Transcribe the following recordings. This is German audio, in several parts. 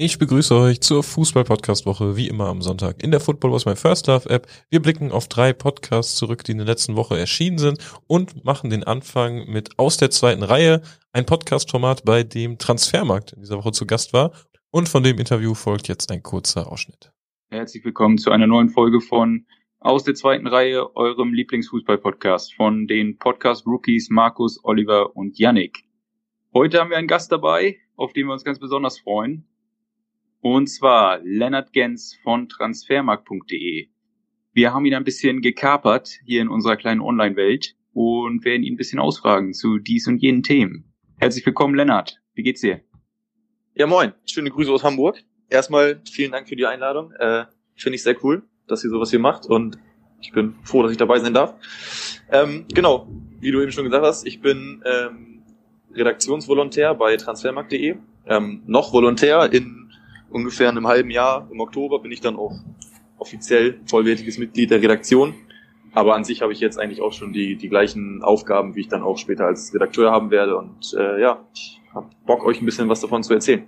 Ich begrüße euch zur Fußball-Podcast-Woche, wie immer am Sonntag in der Football Was My First Love App. Wir blicken auf drei Podcasts zurück, die in der letzten Woche erschienen sind und machen den Anfang mit Aus der zweiten Reihe, ein Podcast-Format, bei dem Transfermarkt in dieser Woche zu Gast war. Und von dem Interview folgt jetzt ein kurzer Ausschnitt. Herzlich willkommen zu einer neuen Folge von Aus der zweiten Reihe, eurem Lieblingsfußball-Podcast von den Podcast-Rookies Markus, Oliver und Yannick. Heute haben wir einen Gast dabei, auf den wir uns ganz besonders freuen. Und zwar Lennart Gens von transfermarkt.de. Wir haben ihn ein bisschen gekapert hier in unserer kleinen Online-Welt und werden ihn ein bisschen ausfragen zu dies und jenen Themen. Herzlich willkommen, Lennart. Wie geht's dir? Ja, moin. Schöne Grüße aus Hamburg. Erstmal vielen Dank für die Einladung. Äh, Finde ich sehr cool, dass ihr sowas hier macht und ich bin froh, dass ich dabei sein darf. Ähm, genau, wie du eben schon gesagt hast, ich bin ähm, Redaktionsvolontär bei transfermarkt.de. Ähm, noch Volontär in ungefähr einem halben Jahr, im Oktober, bin ich dann auch offiziell vollwertiges Mitglied der Redaktion. Aber an sich habe ich jetzt eigentlich auch schon die, die gleichen Aufgaben, wie ich dann auch später als Redakteur haben werde. Und äh, ja, ich habe Bock, euch ein bisschen was davon zu erzählen.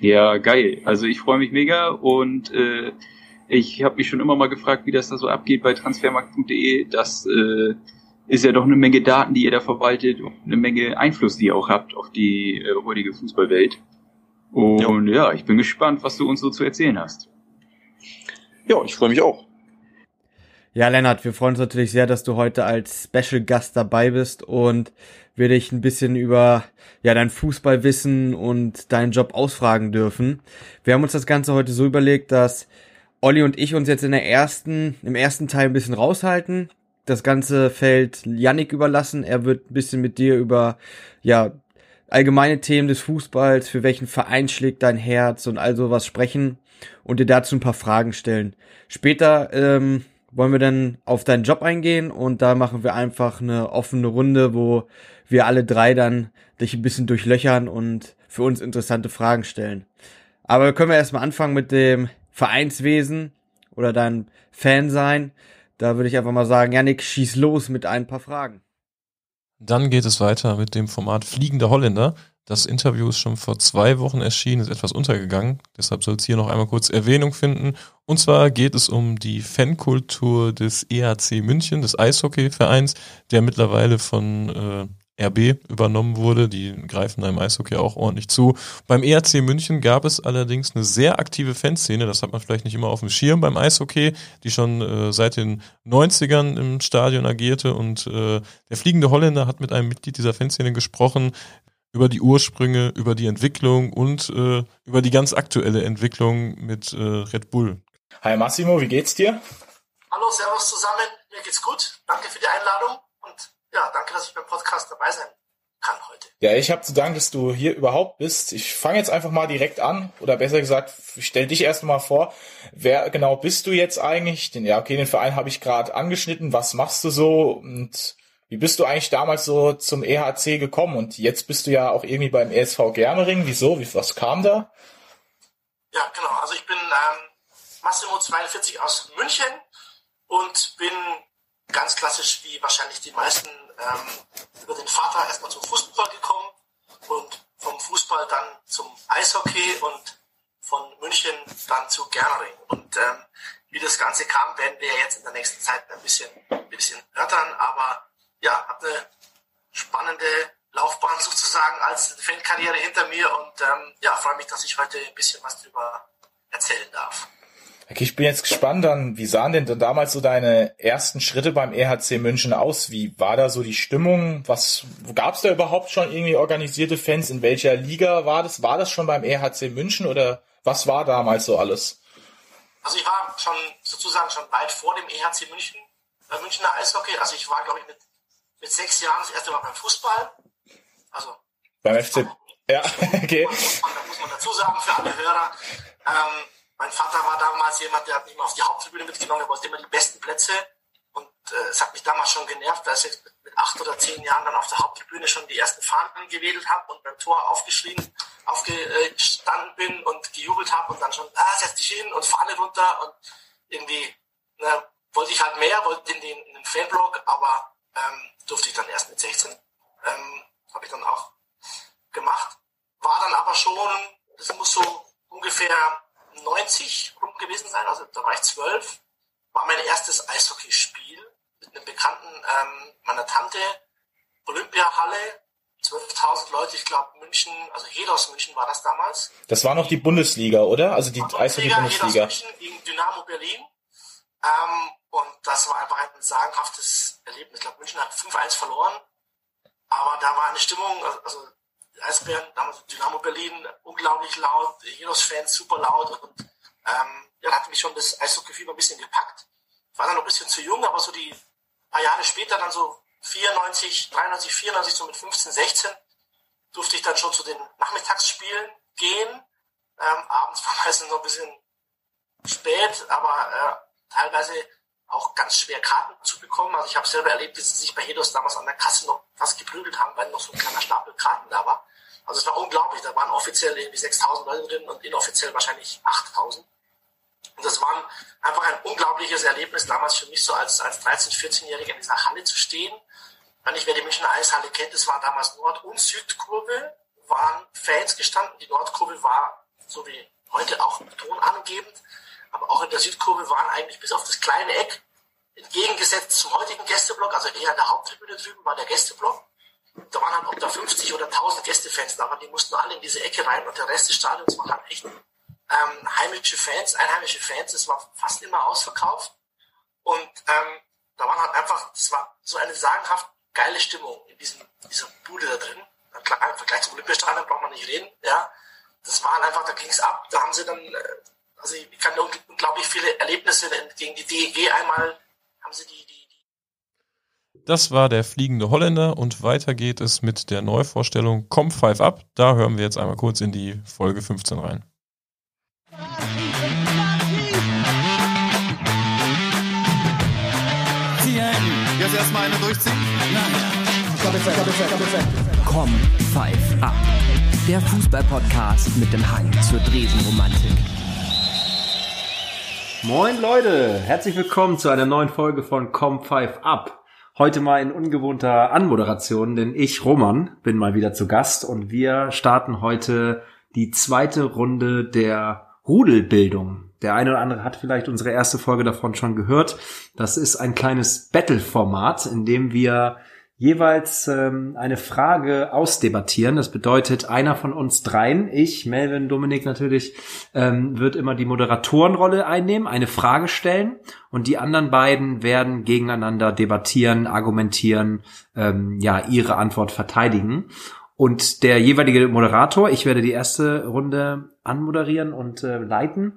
Ja, geil. Also ich freue mich mega und äh, ich habe mich schon immer mal gefragt, wie das da so abgeht bei transfermarkt.de. Das äh, ist ja doch eine Menge Daten, die ihr da verwaltet und eine Menge Einfluss, die ihr auch habt auf die äh, heutige Fußballwelt. Und ja. ja, ich bin gespannt, was du uns so zu erzählen hast. Ja, ich freue mich auch. Ja, Lennart, wir freuen uns natürlich sehr, dass du heute als Special Gast dabei bist und wir dich ein bisschen über ja dein Fußballwissen und deinen Job ausfragen dürfen. Wir haben uns das Ganze heute so überlegt, dass Olli und ich uns jetzt in der ersten, im ersten Teil ein bisschen raushalten. Das ganze fällt Yannick überlassen. Er wird ein bisschen mit dir über ja allgemeine Themen des Fußballs, für welchen Verein schlägt dein Herz und all sowas sprechen und dir dazu ein paar Fragen stellen. Später ähm, wollen wir dann auf deinen Job eingehen und da machen wir einfach eine offene Runde, wo wir alle drei dann dich ein bisschen durchlöchern und für uns interessante Fragen stellen. Aber können wir erstmal anfangen mit dem Vereinswesen oder dein Fan sein. Da würde ich einfach mal sagen, Janik, schieß los mit ein paar Fragen. Dann geht es weiter mit dem Format Fliegende Holländer. Das Interview ist schon vor zwei Wochen erschienen, ist etwas untergegangen. Deshalb soll es hier noch einmal kurz Erwähnung finden. Und zwar geht es um die Fankultur des EHC München, des Eishockeyvereins, der mittlerweile von äh, RB übernommen wurde. Die greifen da im Eishockey auch ordentlich zu. Beim ERC München gab es allerdings eine sehr aktive Fanszene. Das hat man vielleicht nicht immer auf dem Schirm beim Eishockey, die schon äh, seit den 90ern im Stadion agierte. Und äh, der fliegende Holländer hat mit einem Mitglied dieser Fanszene gesprochen über die Ursprünge, über die Entwicklung und äh, über die ganz aktuelle Entwicklung mit äh, Red Bull. Hi Massimo, wie geht's dir? Hallo, Servus zusammen. Mir geht's gut. Danke für die Einladung ja, danke, dass ich beim Podcast dabei sein kann heute. Ja, ich habe zu danken, dass du hier überhaupt bist. Ich fange jetzt einfach mal direkt an, oder besser gesagt, stell dich erst mal vor. Wer genau bist du jetzt eigentlich? Den, ja, okay, den Verein habe ich gerade angeschnitten. Was machst du so? Und wie bist du eigentlich damals so zum EHC gekommen? Und jetzt bist du ja auch irgendwie beim ESV Germering. Wieso? Wie, was kam da? Ja, genau. Also ich bin ähm, Massimo 42 aus München und bin ganz klassisch wie wahrscheinlich die meisten ähm, über den Vater erstmal zum Fußball gekommen und vom Fußball dann zum Eishockey und von München dann zu Germering. Und ähm, wie das Ganze kam, werden wir jetzt in der nächsten Zeit ein bisschen, ein bisschen erörtern. Aber ja, habe eine spannende Laufbahn sozusagen als Fankarriere hinter mir und ähm, ja, freue mich, dass ich heute ein bisschen was darüber erzählen darf. Okay, ich bin jetzt gespannt dann, wie sahen denn damals so deine ersten Schritte beim EHC München aus? Wie war da so die Stimmung? Was gab es da überhaupt schon irgendwie organisierte Fans? In welcher Liga war das? War das schon beim EHC München oder was war damals so alles? Also ich war schon sozusagen schon weit vor dem EHC München, beim Münchner Eishockey. Also ich war, glaube ich, mit, mit sechs Jahren das erste Mal beim Fußball. Also beim FC. Ja, okay. Da muss man dazu sagen für alle Hörer. Ähm, mein Vater war damals jemand, der hat mich mal auf die Haupttribüne mitgenommen, er wollte immer die besten Plätze. Und äh, es hat mich damals schon genervt, dass ich mit acht oder zehn Jahren dann auf der Haupttribüne schon die ersten Fahnen gewedelt habe und beim Tor aufgeschrien, aufgestanden bin und gejubelt habe und dann schon, ah, setz dich hin und Fahne runter und irgendwie ne, wollte ich halt mehr, wollte in den, in den Fanblog, aber ähm, durfte ich dann erst mit 16. Ähm, habe ich dann auch gemacht. War dann aber schon, das muss so ungefähr 90 rum gewesen sein, also da war ich zwölf, war mein erstes Eishockeyspiel mit einem Bekannten ähm, meiner Tante, Olympiahalle, 12.000 Leute, ich glaube München, also Hedos München war das damals. Das war noch die Bundesliga, oder? Also die Eishockey-Bundesliga. München gegen Dynamo Berlin. Ähm, und das war einfach ein sagenhaftes Erlebnis. Ich glaube, München hat 5-1 verloren. Aber da war eine Stimmung, also Eisbären, damals Dynamo Berlin, unglaublich laut, Hedos-Fans super laut und ähm, ja, hat mich schon das Eishockey-Fieber ein bisschen gepackt. Ich war dann noch ein bisschen zu jung, aber so die paar Jahre später, dann so 94, 93, 94, so mit 15, 16, durfte ich dann schon zu den Nachmittagsspielen gehen. Ähm, abends war meistens noch ein bisschen spät, aber äh, teilweise auch ganz schwer Karten zu bekommen. Also ich habe selber erlebt, dass sie sich bei Hedos damals an der Kasse noch fast geprügelt haben, weil noch so ein kleiner Stapel Karten da war. Also es war unglaublich. Da waren offiziell irgendwie 6000 Leute drin und inoffiziell wahrscheinlich 8000. Und das war einfach ein unglaubliches Erlebnis, damals für mich so als, als 13-, 14-Jähriger in dieser Halle zu stehen. Wenn ich, wer die Münchner Eishalle kennt, es war damals Nord- und Südkurve, waren Fans gestanden. Die Nordkurve war, so wie heute, auch tonangebend. Der Südkurve waren eigentlich bis auf das kleine Eck, entgegengesetzt zum heutigen Gästeblock, also eher in der Haupttribüne drüben war der Gästeblock. Da waren halt ob da 50 oder 1000 Gästefans da waren, die mussten alle in diese Ecke rein und der Rest des Stadions waren halt echt ähm, heimische Fans, einheimische Fans, es war fast immer ausverkauft. Und ähm, da waren halt einfach, es war so eine sagenhaft geile Stimmung in diesem, dieser Bude da drin. Klar, im Vergleich zum Olympiastadion braucht man nicht reden, ja. Das war halt einfach, da ging's ab, da haben sie dann, äh, also ich kann unglaublich viele Erlebnisse gegen die DEG einmal, haben sie die, die, die Das war der fliegende Holländer und weiter geht es mit der Neuvorstellung Com 5 Up. Da hören wir jetzt einmal kurz in die Folge 15 rein. Jetzt erstmal eine durchziehen. Komm, Five Up. Der Fußball-Podcast mit dem Hang zur Dresenromantik. Moin Leute, herzlich willkommen zu einer neuen Folge von Com 5 Up. Heute mal in ungewohnter Anmoderation, denn ich, Roman, bin mal wieder zu Gast und wir starten heute die zweite Runde der Rudelbildung. Der eine oder andere hat vielleicht unsere erste Folge davon schon gehört. Das ist ein kleines Battle-Format, in dem wir jeweils ähm, eine Frage ausdebattieren. Das bedeutet, einer von uns dreien, ich, Melvin, Dominik natürlich, ähm, wird immer die Moderatorenrolle einnehmen, eine Frage stellen und die anderen beiden werden gegeneinander debattieren, argumentieren, ähm, ja, ihre Antwort verteidigen. Und der jeweilige Moderator, ich werde die erste Runde anmoderieren und äh, leiten,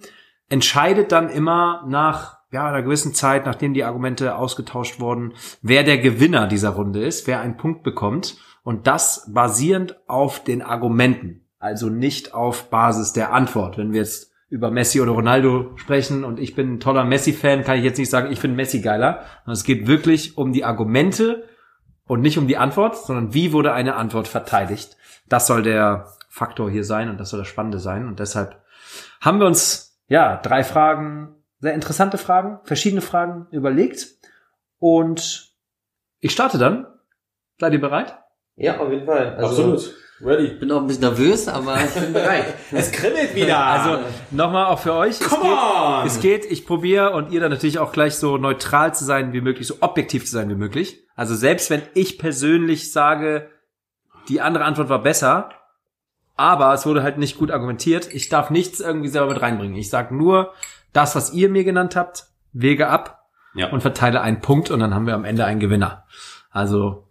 entscheidet dann immer nach ja, einer gewissen Zeit, nachdem die Argumente ausgetauscht wurden, wer der Gewinner dieser Runde ist, wer einen Punkt bekommt. Und das basierend auf den Argumenten, also nicht auf Basis der Antwort. Wenn wir jetzt über Messi oder Ronaldo sprechen und ich bin ein toller Messi-Fan, kann ich jetzt nicht sagen, ich finde Messi geiler. es geht wirklich um die Argumente und nicht um die Antwort, sondern wie wurde eine Antwort verteidigt. Das soll der Faktor hier sein und das soll das Spannende sein. Und deshalb haben wir uns, ja, drei Fragen, sehr interessante Fragen, verschiedene Fragen überlegt. Und ich starte dann. Seid ihr bereit? Ja, auf jeden Fall. Also, Absolut. Ready. Ich bin auch ein bisschen nervös, aber ich bin bereit. Es kribbelt wieder. Also nochmal auch für euch. Come es geht, on! Es geht, ich probiere und ihr dann natürlich auch gleich so neutral zu sein wie möglich, so objektiv zu sein wie möglich. Also selbst wenn ich persönlich sage, die andere Antwort war besser, aber es wurde halt nicht gut argumentiert, ich darf nichts irgendwie selber mit reinbringen. Ich sage nur das, was ihr mir genannt habt, wege ab Ja. und verteile einen Punkt und dann haben wir am Ende einen Gewinner. Also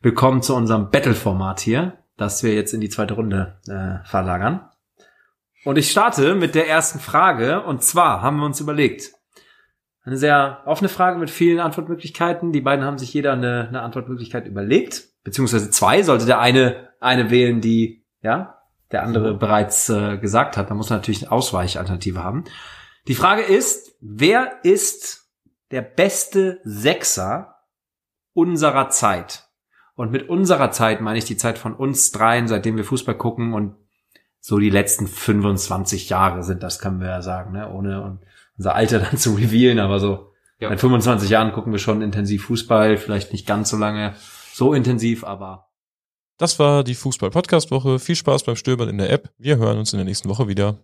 willkommen zu unserem Battle-Format hier, das wir jetzt in die zweite Runde äh, verlagern. Und ich starte mit der ersten Frage. Und zwar haben wir uns überlegt, eine sehr offene Frage mit vielen Antwortmöglichkeiten. Die beiden haben sich jeder eine, eine Antwortmöglichkeit überlegt, beziehungsweise zwei. Sollte der eine eine wählen, die ja der andere bereits äh, gesagt hat, dann muss man natürlich eine Ausweichalternative haben. Die Frage ist, wer ist der beste Sechser unserer Zeit? Und mit unserer Zeit meine ich die Zeit von uns dreien, seitdem wir Fußball gucken und so die letzten 25 Jahre sind, das können wir ja sagen, ne? ohne unser Alter dann zu revealen, aber so Ja. seit 25 Jahren gucken wir schon intensiv Fußball, vielleicht nicht ganz so lange, so intensiv, aber Das war die Fußball-Podcast-Woche. Viel Spaß beim Stöbern in der App. Wir hören uns in der nächsten Woche wieder.